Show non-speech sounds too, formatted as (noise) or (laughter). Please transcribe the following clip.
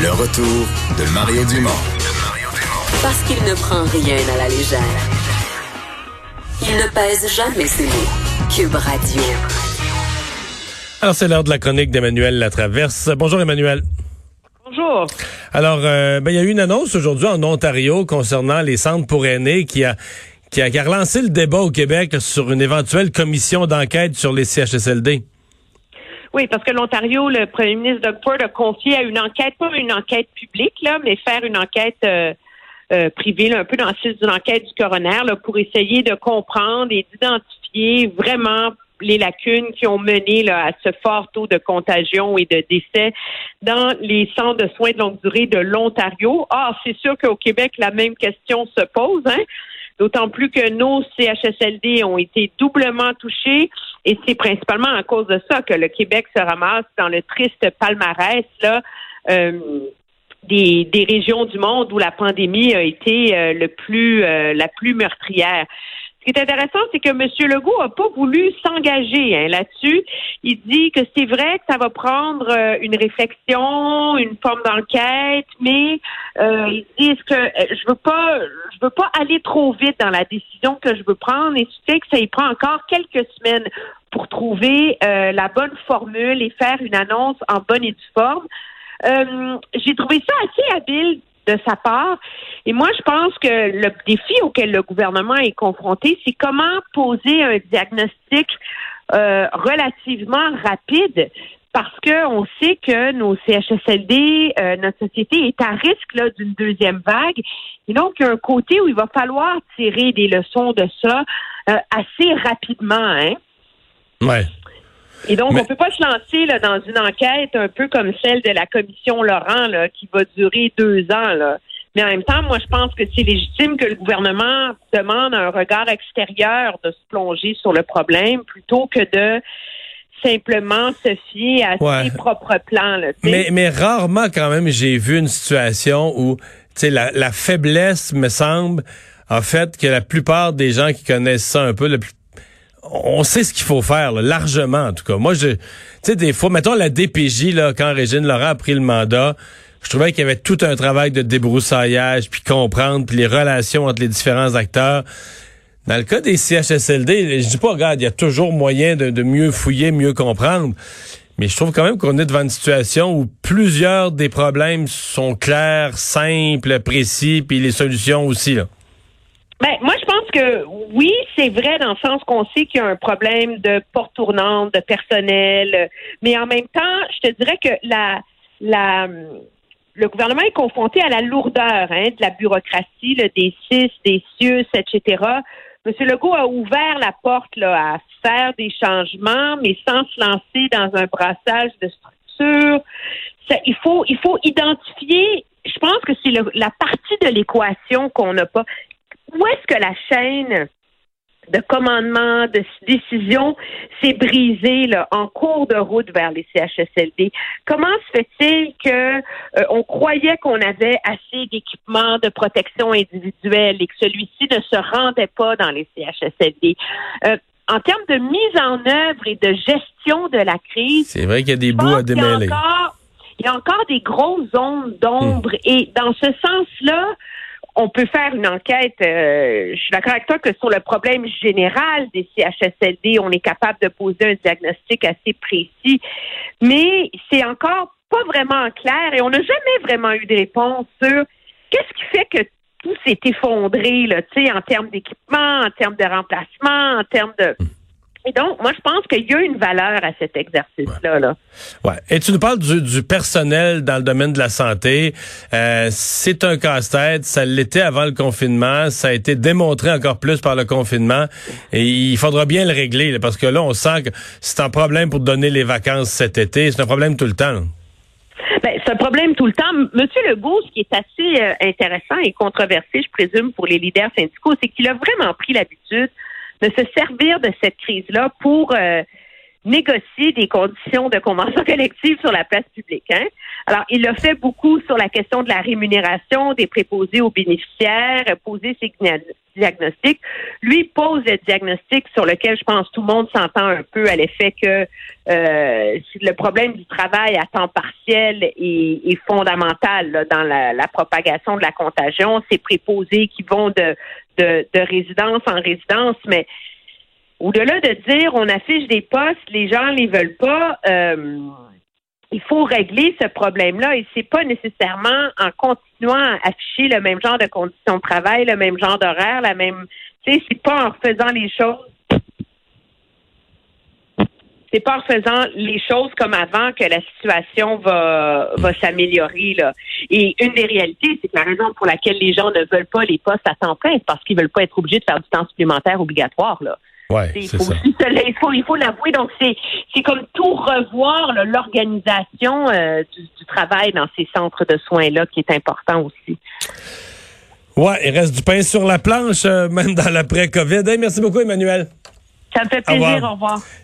Le retour de Mario Dumont. Parce qu'il ne prend rien à la légère. Il ne pèse jamais ses mots. Cube Radio. Alors, c'est l'heure de la chronique d'Emmanuel Latraverse. Bonjour, Emmanuel. Bonjour. Alors, euh, ben, il y a eu une annonce aujourd'hui en Ontario concernant les centres pour aînés qui a, qui a, qui a relancé le débat au Québec sur une éventuelle commission d'enquête sur les CHSLD. Oui, parce que l'Ontario, le premier ministre Doug Ford a confié à une enquête, pas une enquête publique, là, mais faire une enquête euh, euh, privée, là, un peu dans le style d'une enquête du coroner, là, pour essayer de comprendre et d'identifier vraiment les lacunes qui ont mené là, à ce fort taux de contagion et de décès dans les centres de soins de longue durée de l'Ontario. Ah, c'est sûr qu'au Québec, la même question se pose. Hein? D'autant plus que nos CHSLD ont été doublement touchés et c'est principalement à cause de ça que le Québec se ramasse dans le triste palmarès euh, des, des, régions du monde où la pandémie a été euh, le plus euh, la plus meurtrière. Ce qui est intéressant, c'est que M. Legault n'a pas voulu s'engager hein, là-dessus. Il dit que c'est vrai que ça va prendre euh, une réflexion, une forme d'enquête, mais euh, il dit que euh, je veux pas, je veux pas aller trop vite dans la décision que je veux prendre, et tu sais que ça y prend encore quelques semaines pour trouver la bonne formule et faire une annonce en bonne et due forme. J'ai trouvé ça assez habile de sa part. Et moi, je pense que le défi auquel le gouvernement est confronté, c'est comment poser un diagnostic euh, relativement rapide parce qu'on sait que nos CHSLD, euh, notre société est à risque d'une deuxième vague. Et donc, il y a un côté où il va falloir tirer des leçons de ça euh, assez rapidement. Hein? Ouais. Et donc, on on peut pas se lancer là, dans une enquête un peu comme celle de la commission Laurent, là, qui va durer deux ans. Là. Mais en même temps, moi, je pense que c'est légitime que le gouvernement demande un regard extérieur de se plonger sur le problème plutôt que de simplement se fier à ses propres plans. Là, mais, mais rarement, quand même, j'ai vu une situation où la, la faiblesse, me semble, a fait que la plupart des gens qui connaissent ça un peu, le plus on sait ce qu'il faut faire, largement en tout cas. Moi, je, tu sais, des fois, mettons la DPJ, là, quand Régine Laurent a pris le mandat, je trouvais qu'il y avait tout un travail de débroussaillage, puis comprendre, puis les relations entre les différents acteurs. Dans le cas des CHSLD, je dis pas, regarde, il y a toujours moyen de, mieux fouiller, mieux comprendre. Mais je trouve quand même qu'on est devant une situation où plusieurs des problèmes sont clairs, simples, précis, puis les solutions aussi. Là. Ben, moi, que oui, c'est vrai dans le sens qu'on sait qu'il y a un problème de porte tournante, de personnel, mais en même temps, je te dirais que le gouvernement est confronté à la lourdeur hein, de la bureaucratie, le des CIS, des CIUS, etc. M. Legault a ouvert la porte là, à faire des changements, mais sans se lancer dans un brassage de structure. il faut, il faut identifier. Je pense que c'est la partie de l'équation qu'on n'a pas où est-ce que la chaîne de commandement, de décision s'est brisée là, en cours de route vers les CHSLD. Comment se fait-il que euh, on croyait qu'on avait assez d'équipements de protection individuelle et que celui-ci ne se rendait pas dans les CHSLD? Euh, en termes de mise en œuvre et de gestion de la crise, c'est vrai qu'il y a des bouts à démêler. Il y a encore des grosses zones d'ombre hmm. et dans ce sens-là, on peut faire une enquête. Euh, je suis d'accord avec toi que sur le problème général des CHSLD, on est capable de poser un diagnostic assez précis, mais c'est encore pas vraiment clair et on n'a jamais vraiment eu de réponse sur qu'est-ce qui fait que tout s'est effondré, là, en termes d'équipement, en termes de remplacement, en termes de hmm. Et donc, moi, je pense qu'il y a une valeur à cet exercice-là. Là. Ouais. Et tu nous parles du, personnel dans le domaine de la santé. Euh, c'est un casse-tête. Ça l'était avant le confinement. Ça a été démontré encore plus par le confinement. Et il faudra bien le régler, parce que là, on sent que c'est un problème pour donner les vacances cet été. C'est un problème tout le temps. Ben, c'est un problème tout le temps. Monsieur Legault, ce qui est assez euh, intéressant et controversé, je présume, pour les leaders syndicaux, c'est qu'il a vraiment pris l'habitude de se servir de cette crise-là pour euh, négocier des conditions de convention (laughs) collective sur la place publique. Hein? Alors, il a fait beaucoup sur la question de la rémunération des préposés aux bénéficiaires, poser ses diagnostic. Lui pose le diagnostic sur lequel je pense tout le monde s'entend un peu à l'effet que euh, le problème du travail à temps partiel est, fondamental dans la, propagation de la contagion. Ces préposés qui vont de, de, de résidence en résidence, mais au-delà de dire on affiche des postes, les gens les veulent pas. Euh, il faut régler ce problème-là et c'est pas nécessairement en continuant à afficher le même genre de conditions de travail, le même genre d'horaire, la même. Tu sais, c'est pas en faisant les choses. C'est pas en faisant les choses comme avant que la situation va, va s'améliorer. Là. Et une des réalités, c'est que la raison pour laquelle les gens ne veulent pas les postes à temps plein, c'est parce qu'ils veulent pas être obligés de faire du temps supplémentaire obligatoire. Là. Ouais, il, faut, il faut, il faut l'avouer. Donc, c'est, c'est comme tout revoir l'organisation euh, du, travail dans ces centres de soins-là qui est important aussi. Ouais, il reste du pain sur la planche, euh, même dans l'après-COVID. merci beaucoup, Emmanuel. Ça me fait plaisir. Au revoir.